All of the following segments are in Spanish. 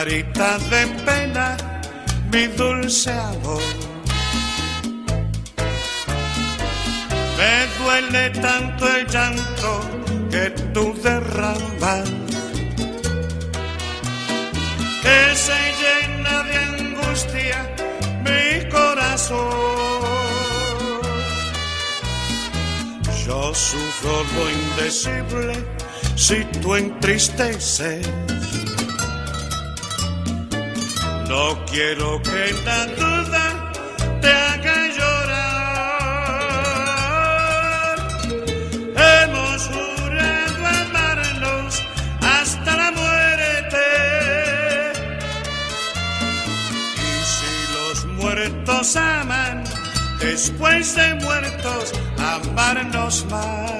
Carita de pena, mi dulce amor. Me duele tanto el llanto que tú derramas, que se llena de angustia mi corazón. Yo sufro lo indecible si tú entristeces. No quiero que la duda te haga llorar. Hemos jurado amarnos hasta la muerte. Y si los muertos aman, después de muertos, amarnos más.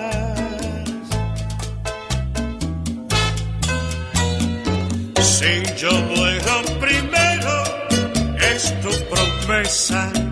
Si yo muero primero, es tu promesa.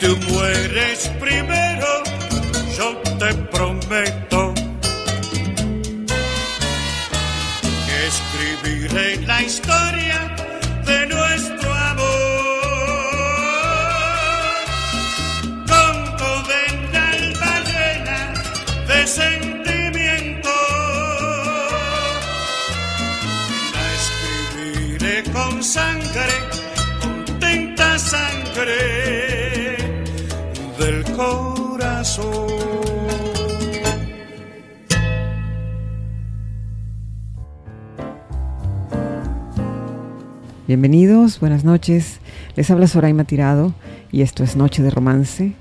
Tú mueres primero, yo te prometo que escribiré la historia de nuestro amor. Con toda el alma llena de sentimiento, la escribiré con sangre, con tinta sangre Bienvenidos, buenas noches. Les habla Soraima Tirado y esto es Noche de Romance,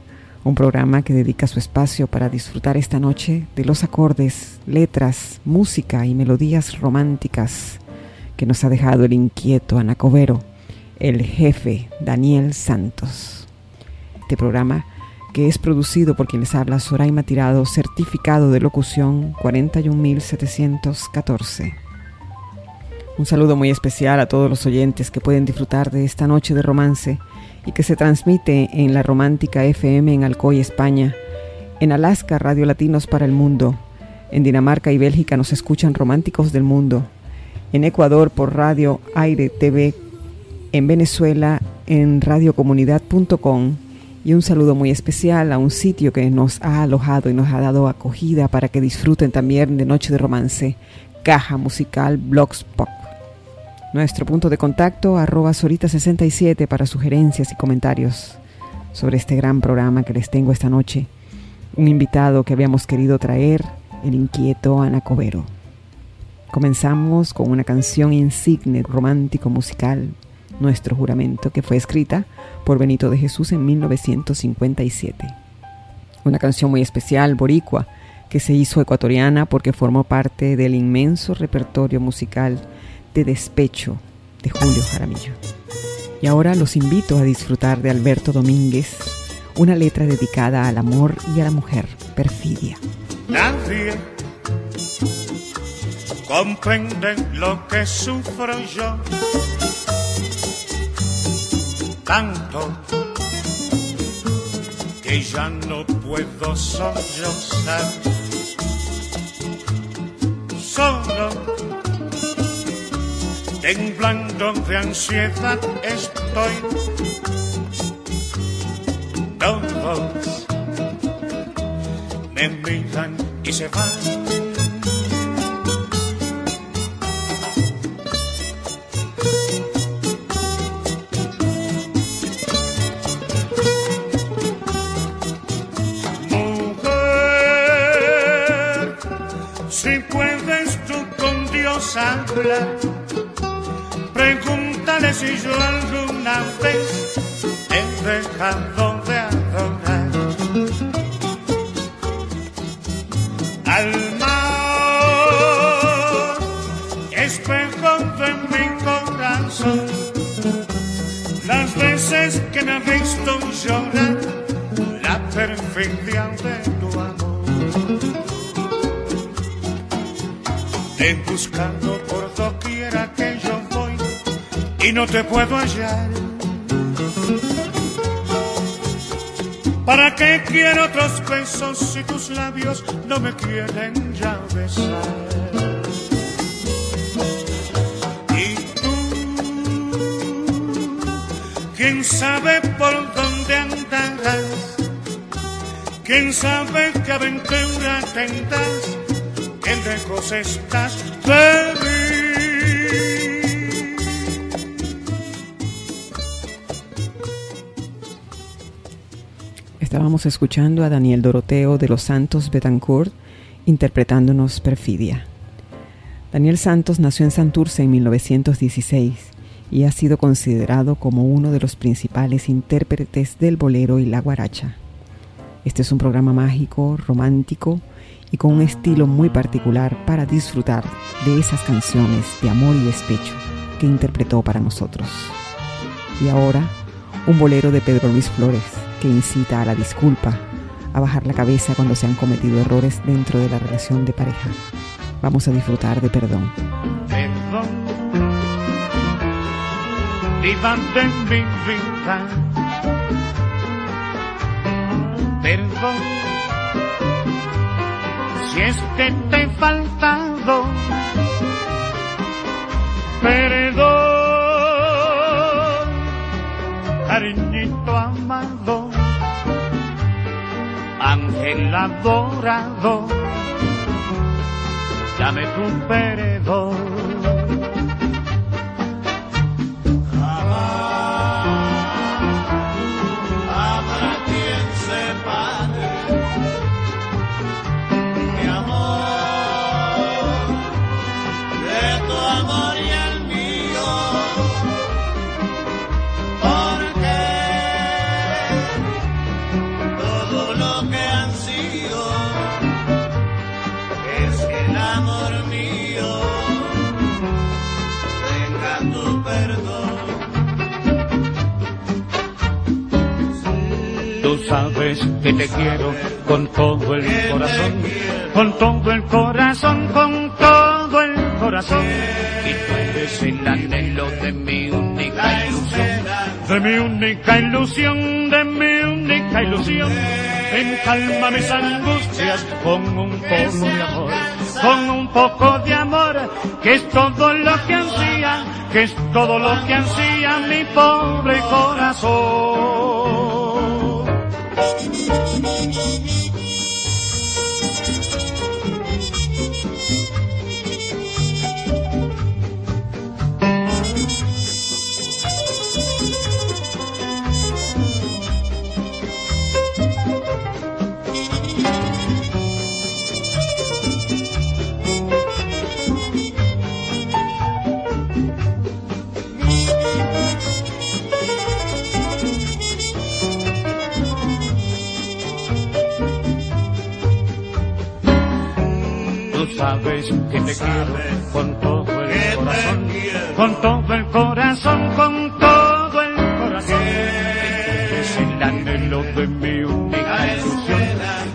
un programa que dedica su espacio para disfrutar esta noche de los acordes, letras, música y melodías románticas que nos ha dejado el inquieto Anacobero, el jefe Daniel Santos. Este programa que es producido por quien les habla Soraima Tirado, certificado de locución 41714. Un saludo muy especial a todos los oyentes que pueden disfrutar de esta noche de romance y que se transmite en la Romántica FM en Alcoy, España, en Alaska Radio Latinos para el Mundo, en Dinamarca y Bélgica nos escuchan Románticos del Mundo, en Ecuador por Radio Aire TV, en Venezuela en radiocomunidad.com y un saludo muy especial a un sitio que nos ha alojado y nos ha dado acogida para que disfruten también de Noche de Romance, Caja Musical Blogspot. Nuestro punto de contacto arroba Sorita67 para sugerencias y comentarios sobre este gran programa que les tengo esta noche. Un invitado que habíamos querido traer, el inquieto Ana Covero. Comenzamos con una canción insigne romántico musical, Nuestro Juramento, que fue escrita por Benito de Jesús en 1957. Una canción muy especial, boricua, que se hizo ecuatoriana porque formó parte del inmenso repertorio musical de despecho de Julio Jaramillo. Y ahora los invito a disfrutar de Alberto Domínguez, una letra dedicada al amor y a la mujer, perfidia. Nadie comprende lo que sufro yo. Tanto que ya no puedo sollozar. Solo temblando de ansiedad estoy. Todos me miran y se van. Pregúntale si yo alguna vez he dejado te puedo hallar. ¿Para qué quiero otros besos si tus labios no me quieren ya besar? Y tú, quién sabe por dónde andarás, quién sabe qué aventura tendrás, qué lejos estás de Estábamos escuchando a Daniel Doroteo de los Santos Betancourt interpretándonos Perfidia. Daniel Santos nació en Santurce en 1916 y ha sido considerado como uno de los principales intérpretes del bolero y la guaracha. Este es un programa mágico, romántico y con un estilo muy particular para disfrutar de esas canciones de amor y despecho que interpretó para nosotros. Y ahora, un bolero de Pedro Luis Flores que incita a la disculpa, a bajar la cabeza cuando se han cometido errores dentro de la relación de pareja. Vamos a disfrutar de perdón. Perdón, de mi vida. Perdón, si es que te he faltado. Perdón, cariñito amado, ángel adorado dame tu perdón. Sabes que te quiero con todo el corazón, con todo el corazón, con todo el corazón. Y tú eres el anhelo de mi única ilusión, de mi única ilusión, de mi única ilusión. Ven, calma mis angustias con un poco de amor, con un poco de amor, que es todo lo que ansía, que es todo lo que ansía mi pobre corazón. Que te quiero con todo el corazón, con todo el corazón, con todo el corazón. Es el anhelo de mi única ilusión,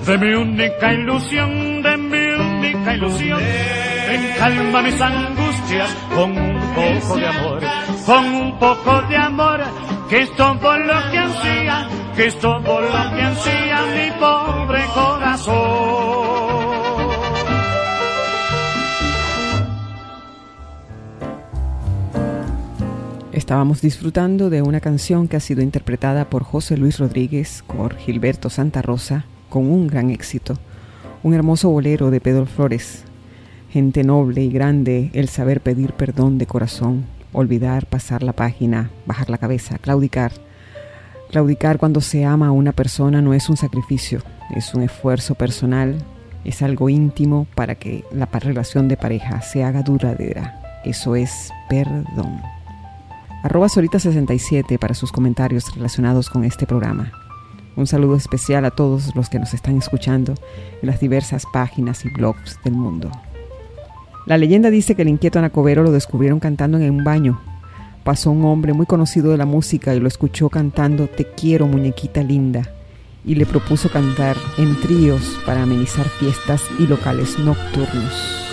de mi única ilusión, de mi única ilusión. Ven, calma mis angustias con un poco de amor, con un poco de amor, que es todo lo que ansía, que es todo lo que ansía mi pobre corazón. Estábamos disfrutando de una canción que ha sido interpretada por José Luis Rodríguez, por Gilberto Santa Rosa, con un gran éxito. Un hermoso bolero de Pedro Flores. Gente noble y grande, el saber pedir perdón de corazón, olvidar, pasar la página, bajar la cabeza, claudicar. Claudicar cuando se ama a una persona no es un sacrificio, es un esfuerzo personal, es algo íntimo para que la relación de pareja se haga duradera. Eso es perdón arroba Solita67 para sus comentarios relacionados con este programa. Un saludo especial a todos los que nos están escuchando en las diversas páginas y blogs del mundo. La leyenda dice que el inquieto Anacobero lo descubrieron cantando en un baño. Pasó un hombre muy conocido de la música y lo escuchó cantando Te quiero muñequita linda y le propuso cantar en tríos para amenizar fiestas y locales nocturnos.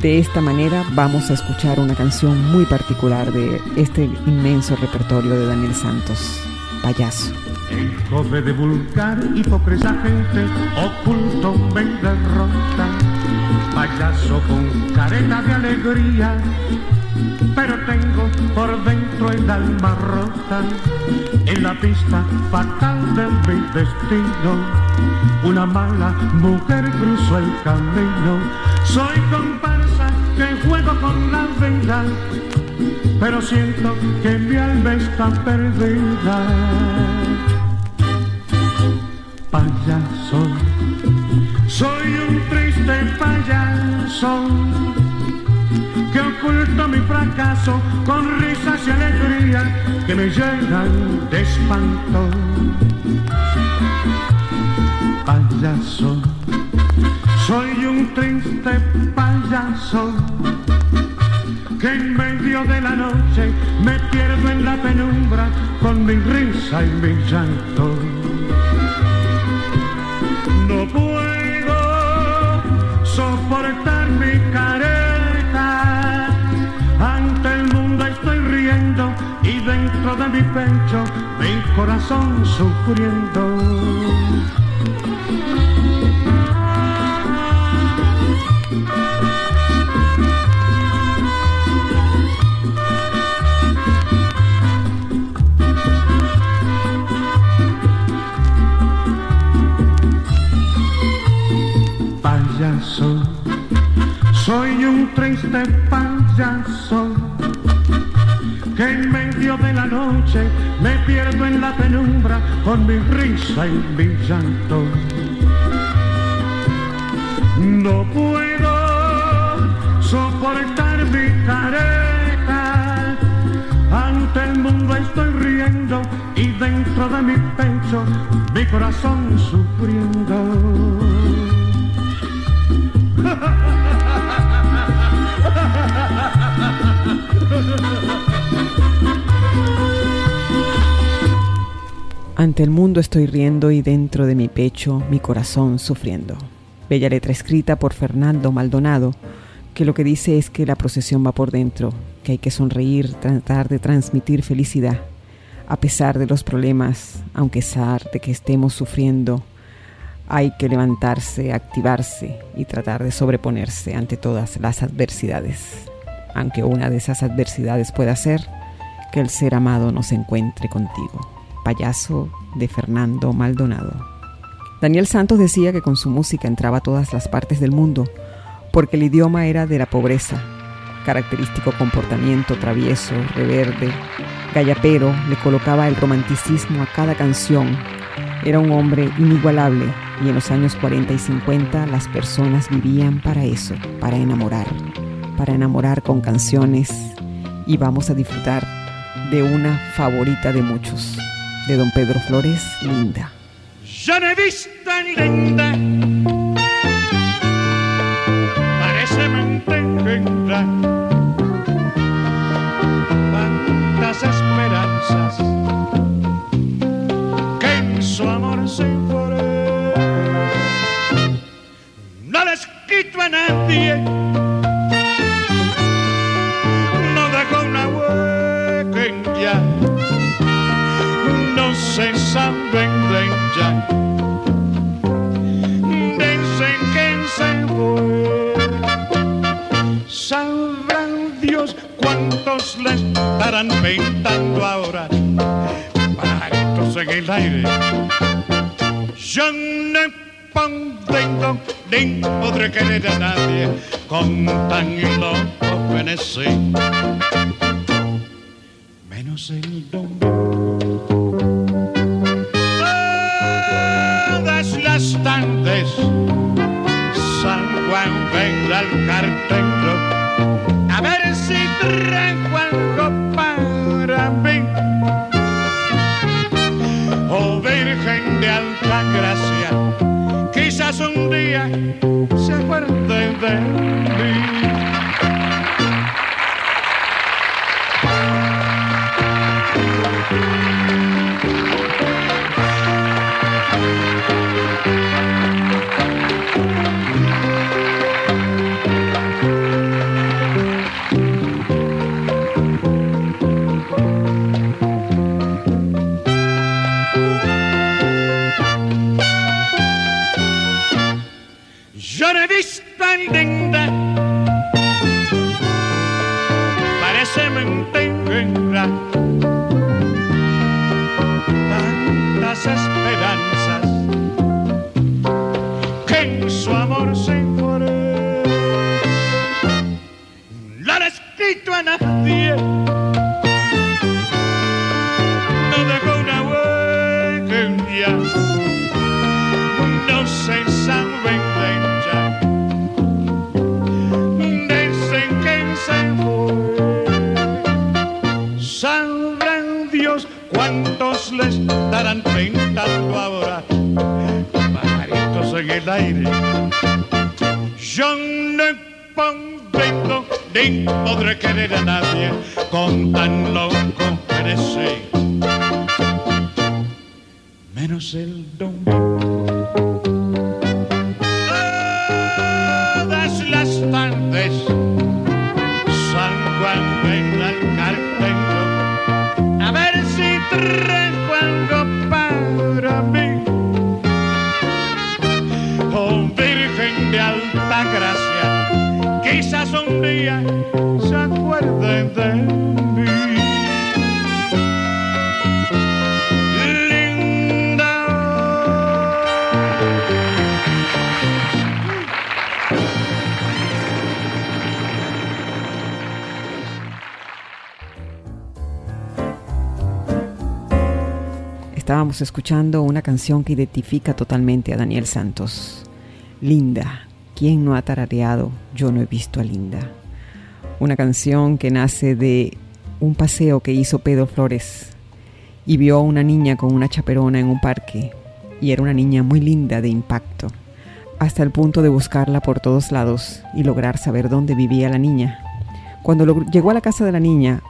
De esta manera vamos a escuchar una canción muy particular de este inmenso repertorio de Daniel Santos, Payaso. El joven de vulgar, hipocresía, gente oculto me derrota. Payaso con careta de alegría, pero tengo por dentro el alma rota. En la pista fatal de mi destino, una mala mujer cruzó el camino. Soy comparsa que juego con la verdad, pero siento que mi alma está perdida. Payaso, soy un triste payaso que oculto mi fracaso con risas y alegría que me llenan de espanto. Payaso, soy un triste payaso que en medio de la noche me pierdo en la penumbra con mi risa y mi llanto. No puedo soportar mi careta, de mi pecho mi corazón sufriendo. payaso, soy un triste payaso de la noche me pierdo en la penumbra con mi risa y mi llanto. No puedo soportar mi careta, ante el mundo estoy riendo y dentro de mi pecho mi corazón sufriendo. Ante el mundo estoy riendo y dentro de mi pecho mi corazón sufriendo. Bella letra escrita por Fernando Maldonado, que lo que dice es que la procesión va por dentro, que hay que sonreír, tratar de transmitir felicidad, a pesar de los problemas, aunque pesar de que estemos sufriendo, hay que levantarse, activarse y tratar de sobreponerse ante todas las adversidades, aunque una de esas adversidades pueda ser que el ser amado no se encuentre contigo. Payaso de Fernando Maldonado. Daniel Santos decía que con su música entraba a todas las partes del mundo, porque el idioma era de la pobreza, característico comportamiento travieso, reverde, gallapero, le colocaba el romanticismo a cada canción. Era un hombre inigualable y en los años 40 y 50 las personas vivían para eso, para enamorar, para enamorar con canciones y vamos a disfrutar de una favorita de muchos de don Pedro Flores, Linda. He visto ni linda ternura, tantas esperanzas que en su amor se fueron. No les quito a nadie, le estarán pintando ahora pajaritos en el aire. Yo no podré querer a nadie con tan. Menos el domingo. Día se acuerde de mí. Sabrán Dios cuántos les estarán pintando ahora. Pajaritos en el aire. Yo no comprendo ni podré querer a nadie con tan loco perecer. Menos el domingo. Se acuerde de mí. Estábamos escuchando una canción que identifica totalmente a Daniel Santos. Linda. ¿Quién no ha tarareado? Yo no he visto a Linda. Una canción que nace de un paseo que hizo Pedro Flores y vio a una niña con una chaperona en un parque y era una niña muy linda de impacto, hasta el punto de buscarla por todos lados y lograr saber dónde vivía la niña. Cuando llegó a la casa de la niña,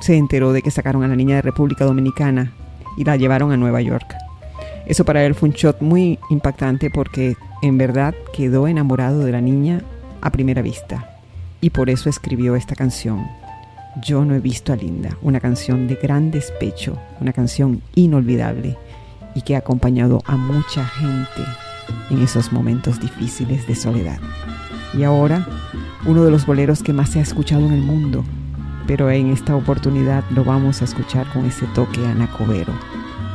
se enteró de que sacaron a la niña de República Dominicana y la llevaron a Nueva York. Eso para él fue un shot muy impactante porque en verdad quedó enamorado de la niña a primera vista y por eso escribió esta canción. Yo no he visto a Linda, una canción de gran despecho, una canción inolvidable y que ha acompañado a mucha gente en esos momentos difíciles de soledad. Y ahora, uno de los boleros que más se ha escuchado en el mundo, pero en esta oportunidad lo vamos a escuchar con ese toque anacobero.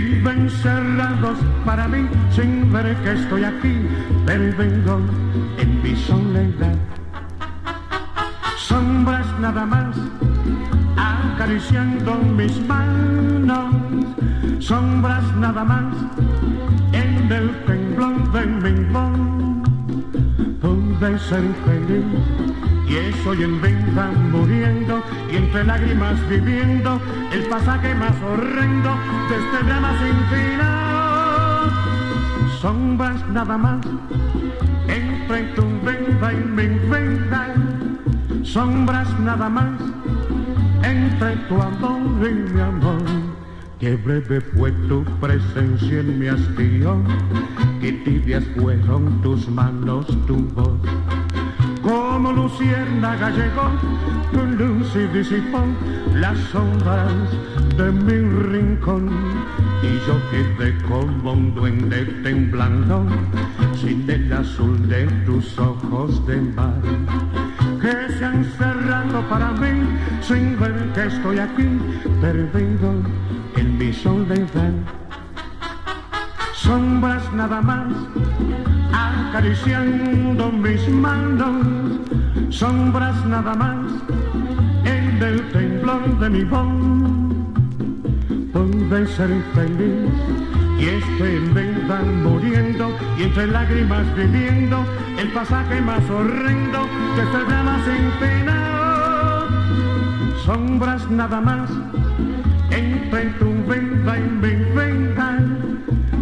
viven cerrados para mí sin ver que estoy aquí, vengo en mi soledad. Sombras nada más acariciando mis manos, sombras nada más en el temblor de mi voz. Pude ser feliz y estoy en venta muriendo y entre lágrimas viviendo el pasaje más horrendo de este drama sin final. Sombras nada más entre tu venta y mi venta, sombras nada más entre tu amor y mi amor. Qué breve fue tu presencia en mi hastío, qué tibias fueron tus manos, tu voz. Como luciérnaga llegó, tu luz y disipó las sombras de mi rincón. Y yo quedé como un duende temblando, sin el azul de tus ojos de mar que se han cerrado para mí sin ver que estoy aquí perdido en mi soledad. Sombras nada más acariciando mis manos, sombras nada más en el temblor de mi voz. Pude ser feliz y estoy en verdad muriendo y entre lágrimas viviendo el pasaje más horrendo que se llama sin pena. Sombras nada más entre tu venta y mi venta,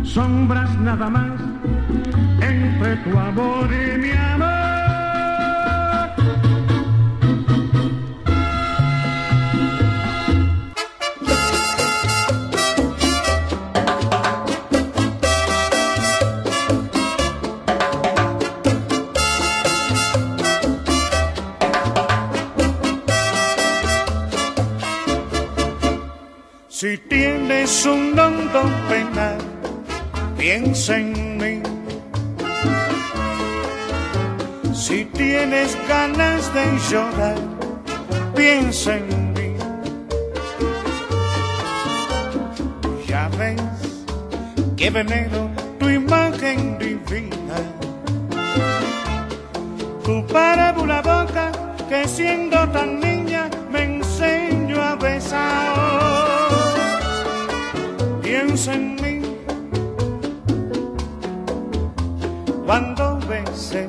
sombras nada más entre tu amor y mi amor. Si tienes un hondo penal, piensa en Si tienes ganas de llorar, piensa en mí. Ya ves que venero tu imagen divina. Tu parábola boca que siendo tan niña me enseño a besar piensa en mí cuando beses,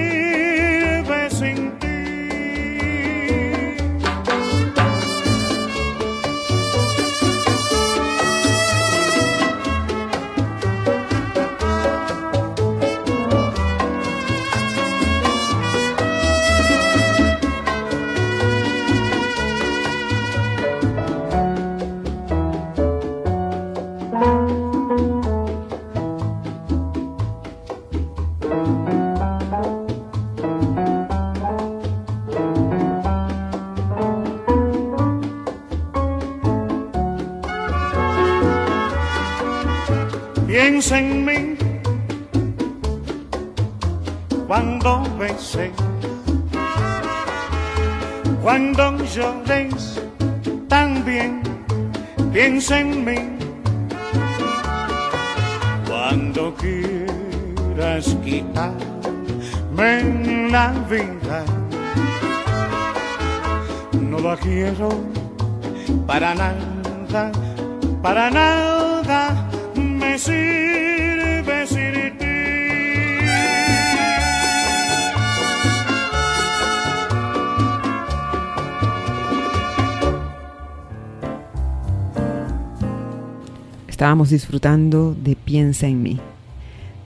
estábamos disfrutando de Piensa en mí.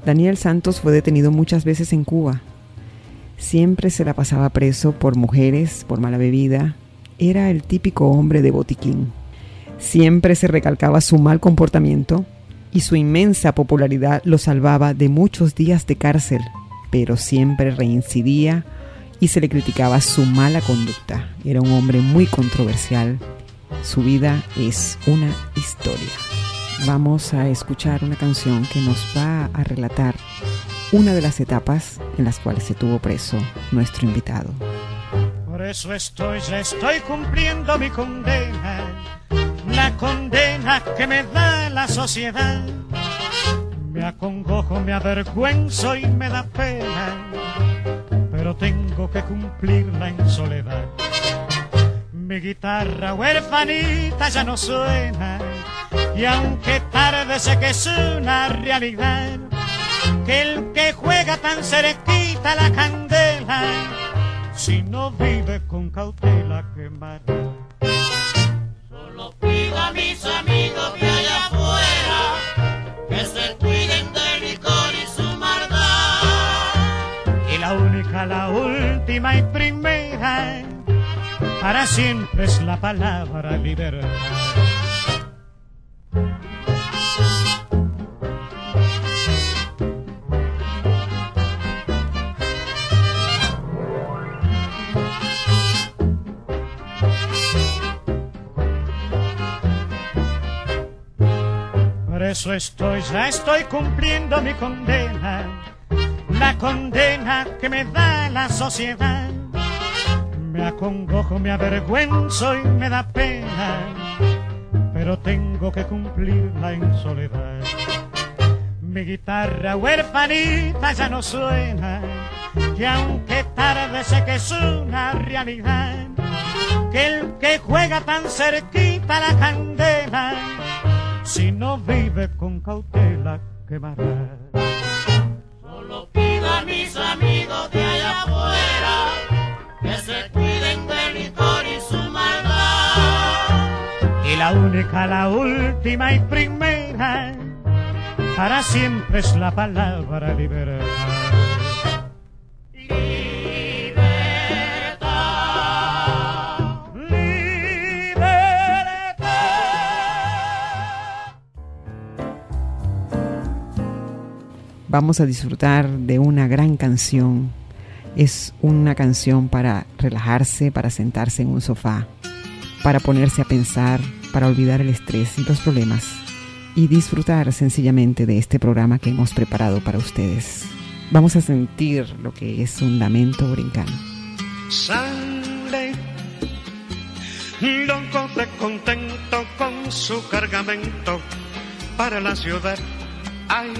Daniel Santos fue detenido muchas veces en Cuba. Siempre se la pasaba preso por mujeres, por mala bebida. Era el típico hombre de botiquín. Siempre se recalcaba su mal comportamiento y su inmensa popularidad lo salvaba de muchos días de cárcel, pero siempre reincidía y se le criticaba su mala conducta. Era un hombre muy controversial. Su vida es una historia vamos a escuchar una canción que nos va a relatar una de las etapas en las cuales se tuvo preso nuestro invitado. Por eso estoy, ya estoy cumpliendo mi condena, la condena que me da la sociedad. Me acongojo, me avergüenzo y me da pena, pero tengo que cumplirla en soledad. Mi guitarra huerfanita ya no suena y aunque tarde sé que es una realidad, que el que juega tan cerquita la candela, si no vive con cautela quemará. Solo pido a mis amigos de allá afuera que se cuiden de licor y su maldad. Y la única, la última y primera, para siempre es la palabra libertad. Por eso estoy, ya estoy cumpliendo mi condena, la condena que me da la sociedad. Me acongojo, me avergüenzo y me da pena, pero tengo que cumplirla en soledad. Mi guitarra huerfanita ya no suena, y aunque tarde sé que es una realidad, que el que juega tan cerquita la candela, si no vive con cautela quemará. Solo pido a mis amigos de allá la única, la última y primera, para siempre es la palabra libertad. Libertad. Libertad. Vamos a disfrutar de una gran canción. Es una canción para relajarse, para sentarse en un sofá, para ponerse a pensar, para olvidar el estrés y los problemas y disfrutar sencillamente de este programa que hemos preparado para ustedes. Vamos a sentir lo que es un lamento brincano. Sale loco de contento con su cargamento para la ciudad. Ay,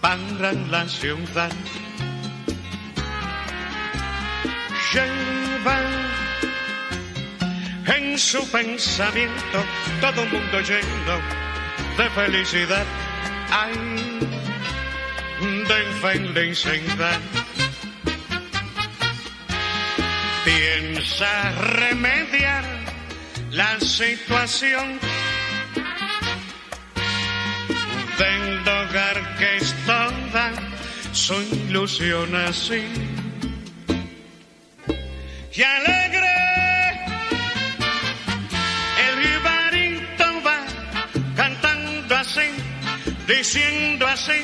para la ciudad. En su pensamiento todo un mundo lleno de felicidad. Ay, de felicidad. Piensa remediar la situación del hogar que es toda su ilusión así. Y alegre diciendo así,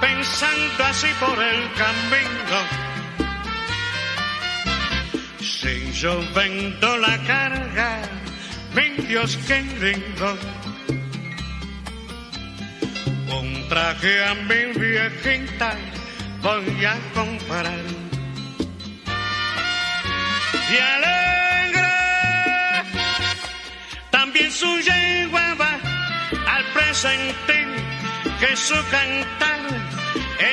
pensando así por el camino. Si yo vendo la carga, mi Dios querido, un traje a mi viejita voy a comprar. Y alegre, también su yegua va al presentir que su cantar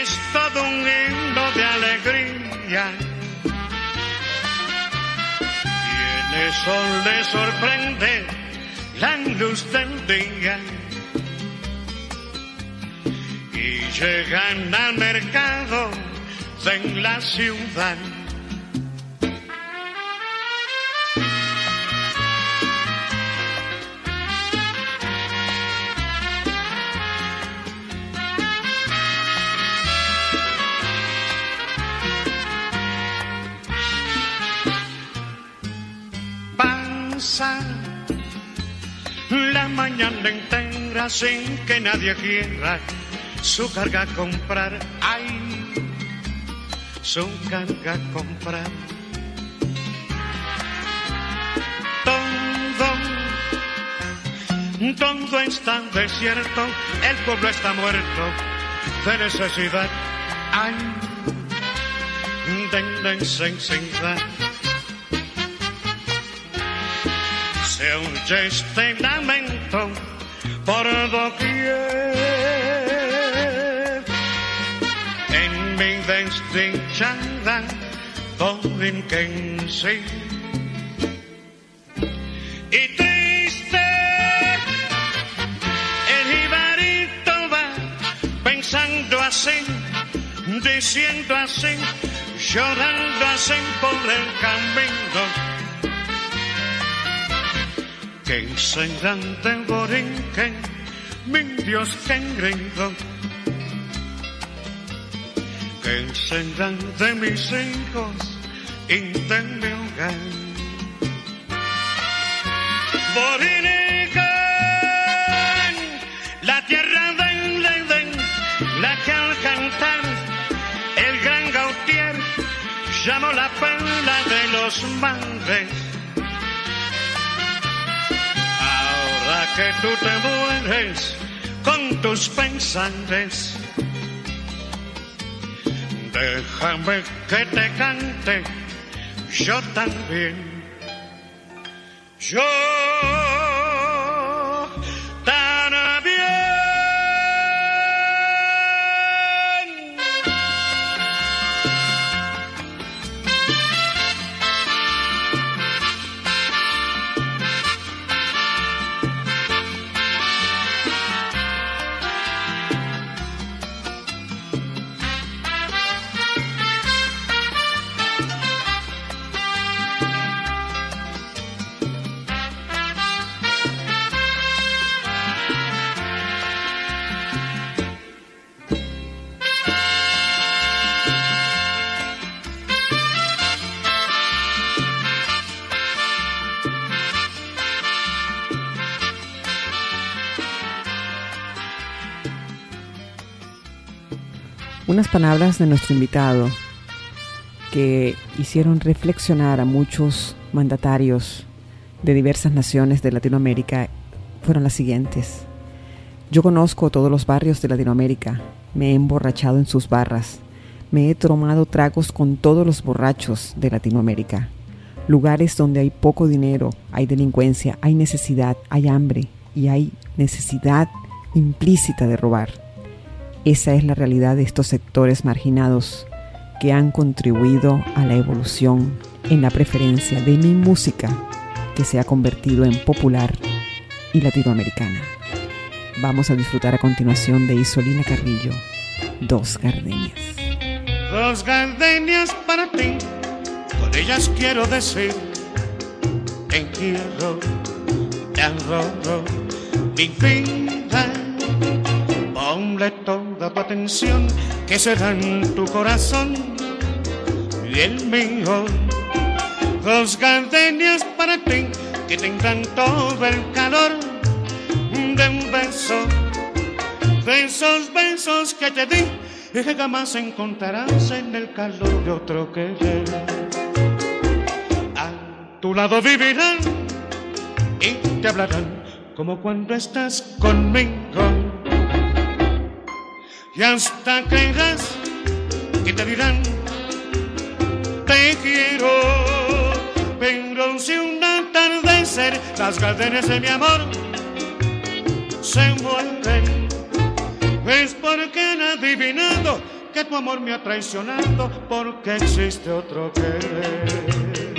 es todo un himno de alegría. Y en eso le sorprende la luz del día. Y llegan al mercado de la ciudad. La mañana entera sin que nadie quiera su carga comprar. Ay, su carga comprar. Todo, todo está desierto, el pueblo está muerto de necesidad. Ay, de necesidad. Oye este lamento por doquier. En mi desdichada Borinquense. Y triste, el jibarito va pensando así, diciendo así, llorando así por el camino. Que serán de Borinquen, mi Dios que engreído. Que serán de mis hijos de mi hogar. Borinquen, la tierra del Edén, la que al cantar el gran Gautier llamó la perla de los mares. Que tú te mueres con tus pensantes, déjame que te cante yo también. Yo Palabras de nuestro invitado que hicieron reflexionar a muchos mandatarios de diversas naciones de Latinoamérica fueron las siguientes. Yo conozco todos los barrios de Latinoamérica, me he emborrachado en sus barras, me he tomado tragos con todos los borrachos de Latinoamérica. Lugares donde hay poco dinero, hay delincuencia, hay necesidad, hay hambre y hay necesidad implícita de robar. Esa es la realidad de estos sectores marginados que han contribuido a la evolución en la preferencia de mi música que se ha convertido en popular y latinoamericana. Vamos a disfrutar a continuación de Isolina Carrillo, Dos Gardenias. Dos gardenias para ti, con ellas quiero decir, quiero, mi vida. Ponle toda tu atención, que será en tu corazón y el mío. Dos gardenias para ti, que tendrán todo el calor de un beso, de esos besos que te di y que jamás encontrarás en el calor de otro querer. A tu lado vivirán y te hablarán como cuando estás conmigo. Y hasta creerás que te dirán te quiero. Pero si un atardecer las gardenias de mi amor se mueren es porque han adivinado que tu amor me ha traicionado porque existe otro querer.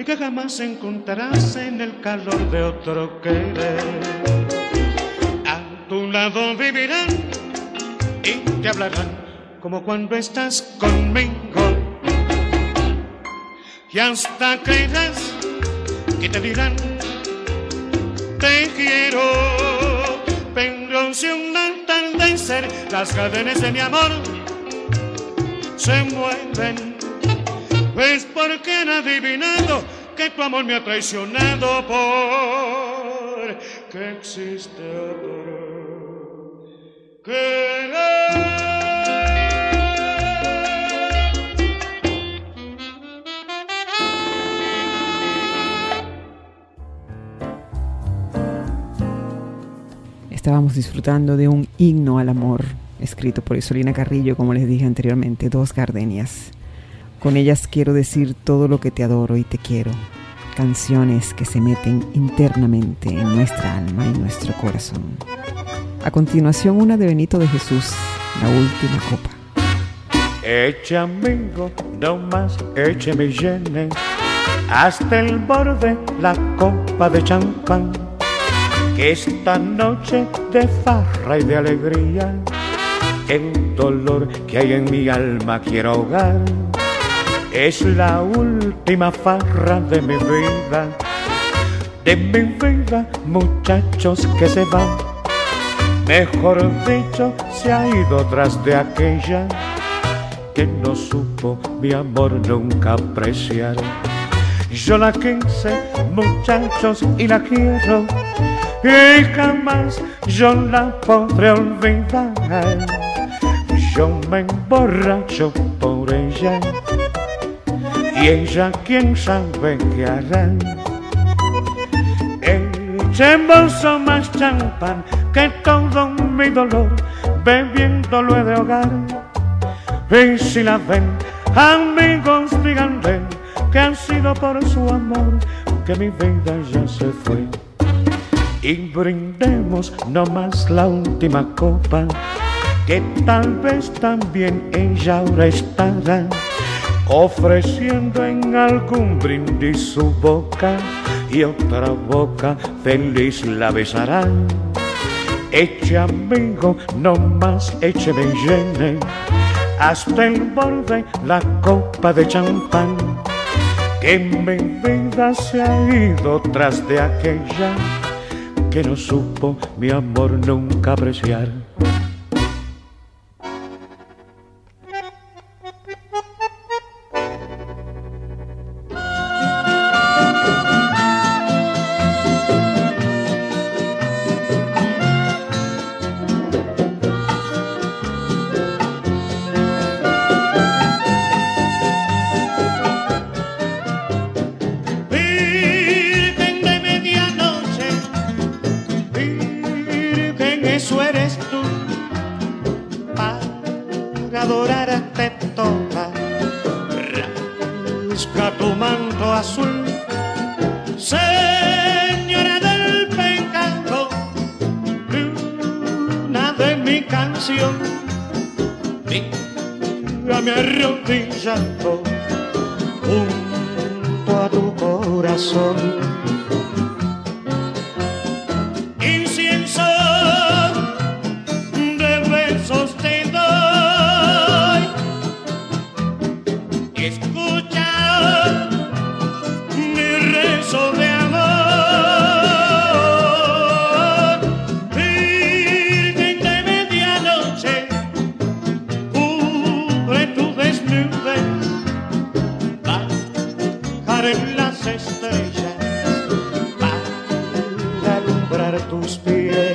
y que jamás encontrarás en el calor de otro querer. A tu lado vivirán y te hablarán como cuando estás conmigo. Y hasta creerás que te dirán, te quiero. Pero si un atardecer las cadenas de mi amor se mueven, pues porque han adivinado que tu amor me ha traicionado por que existe otro querer. Estábamos disfrutando de un himno al amor, escrito por Isolina Carrillo, como les dije anteriormente, dos gardenias. Con ellas quiero decir todo lo que te adoro y te quiero. Canciones que se meten internamente en nuestra alma y nuestro corazón. A continuación una de Benito de Jesús, la última copa. Eche amigo, no más eche me llene hasta el borde la copa de champán. Que esta noche de farra y de alegría, el dolor que hay en mi alma quiero ahogar. Es la última farra de mi vida, de mi vida, muchachos que se van. Mejor dicho, se ha ido tras de aquella que no supo mi amor nunca apreciar. Yo la quise, muchachos, y la quiero, y jamás yo la podré olvidar. Yo me emborracho por ella, y ella quién sabe qué hará. Echemos más champán que todo mi dolor, bebiéndolo de hogar. Y si la ven, amigos, díganle que han sido por su amor que mi vida ya se fue. Y brindemos no más la última copa, que tal vez también ella ahora estará ofreciendo en algún brindis su boca y otra boca feliz la besará. Eche amigo, no más eche me llene hasta el borde la copa de champán. Que mi vida se ha ido tras de aquella que no supo mi amor nunca apreciar. Alumbrar tus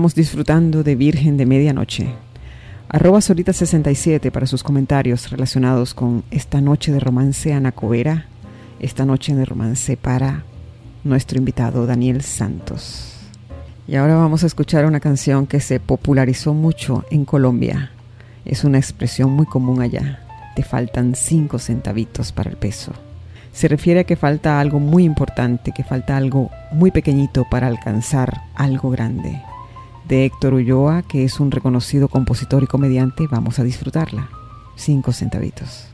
Estábamos disfrutando de Virgen de Medianoche. Arroba Solita67 para sus comentarios relacionados con esta noche de romance Anacobera, esta noche de romance para nuestro invitado Daniel Santos. Y ahora vamos a escuchar una canción que se popularizó mucho en Colombia. Es una expresión muy común allá. Te faltan cinco centavitos para el peso. Se refiere a que falta algo muy importante, que falta algo muy pequeñito para alcanzar algo grande de Héctor Ulloa, que es un reconocido compositor y comediante, vamos a disfrutarla. Cinco centavitos.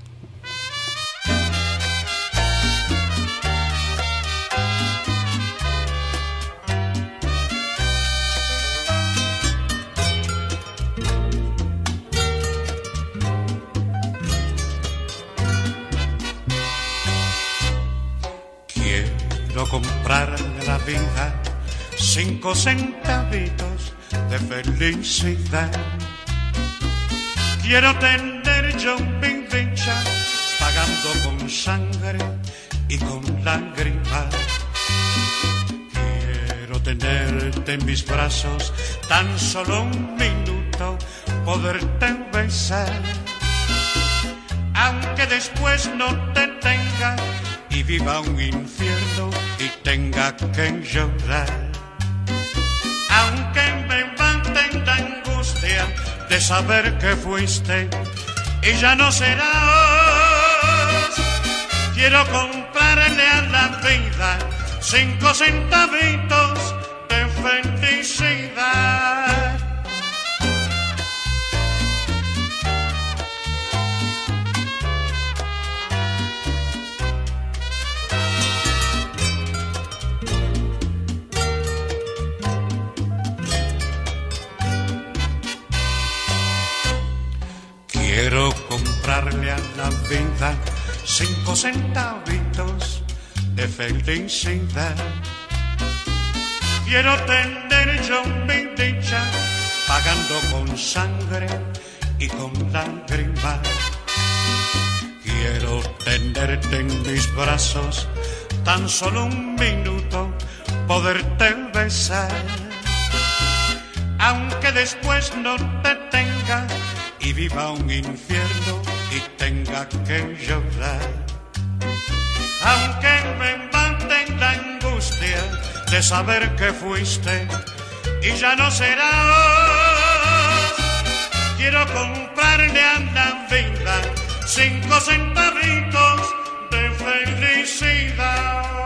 Quiero comprarme la vida cinco centavitos de felicidad. Quiero tener yo mi dicha pagando con sangre y con lágrimas. Quiero tenerte en mis brazos tan solo un minuto, poderte besar. Aunque después no te tenga y viva un infierno y tenga que llorar aunque de saber que fuiste y ya no serás. Quiero comprarle a la vida cinco centavitos de felicidad. Comprarle a la vida cinco centavitos de felicidad. Quiero tener yo mi dicha pagando con sangre y con lágrimas. Quiero tenerte en mis brazos tan solo un minuto, poderte besar. Aunque después no te tenga y viva un infierno tenga que llorar. Aunque me en la angustia de saber que fuiste y ya no serás, quiero comprarle a la vida cinco centavitos de felicidad.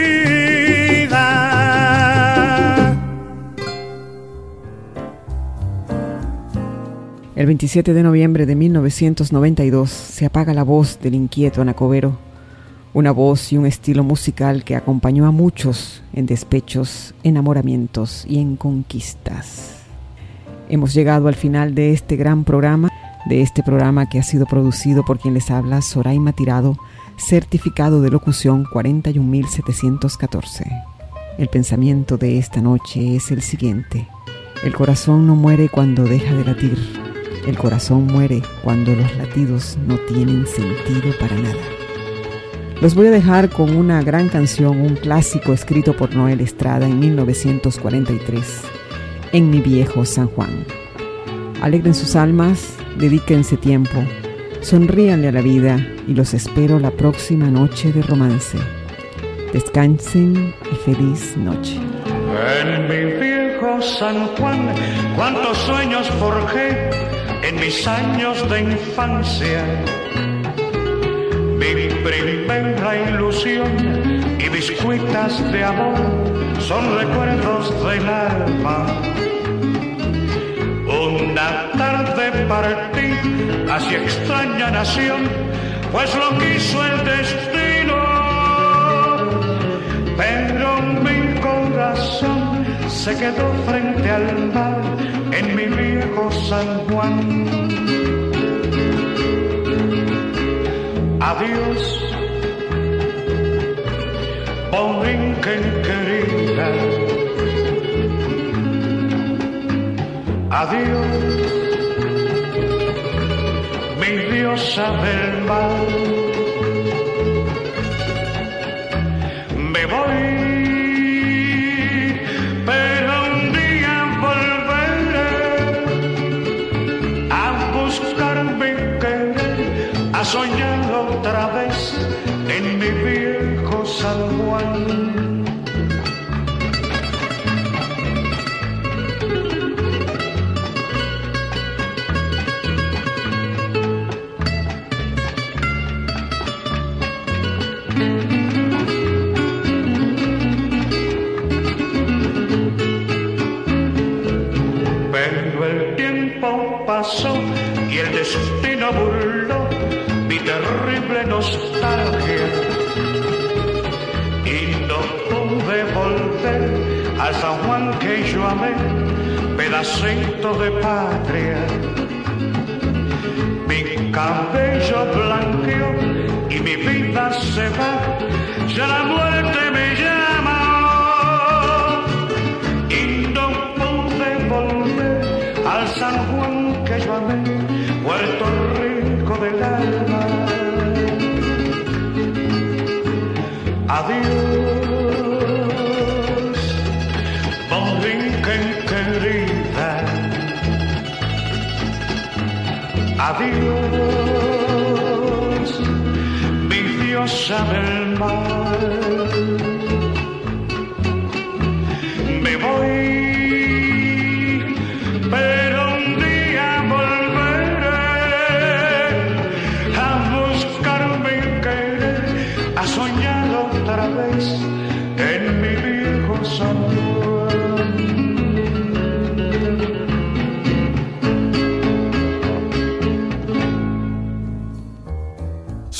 El 27 de noviembre de 1992 se apaga la voz del inquieto Anacobero, una voz y un estilo musical que acompañó a muchos en despechos, enamoramientos y en conquistas. Hemos llegado al final de este gran programa, de este programa que ha sido producido por quien les habla, Soraima Tirado, certificado de locución 41714. El pensamiento de esta noche es el siguiente. El corazón no muere cuando deja de latir el corazón muere cuando los latidos no tienen sentido para nada. Los voy a dejar con una gran canción, un clásico escrito por Noel Estrada en 1943, En mi viejo San Juan. Alegren sus almas, dedíquense tiempo, sonríanle a la vida y los espero la próxima noche de romance. Descansen y feliz noche. En mi viejo San Juan, cuántos sueños forjé en mis años de infancia. Mi primera ilusión y mis cuitas de amor son recuerdos del alma. Una tarde partí hacia extraña nación, pues lo quiso el destino. Pero mi corazón se quedó frente al mar en mi viejo San Juan. Adiós, Borinquen querida. Adiós, mi diosa del mar. A San Juan que yo amé, pedacito de patria. Mi cabello blanqueó y mi vida se va, ya la muerte mi diosa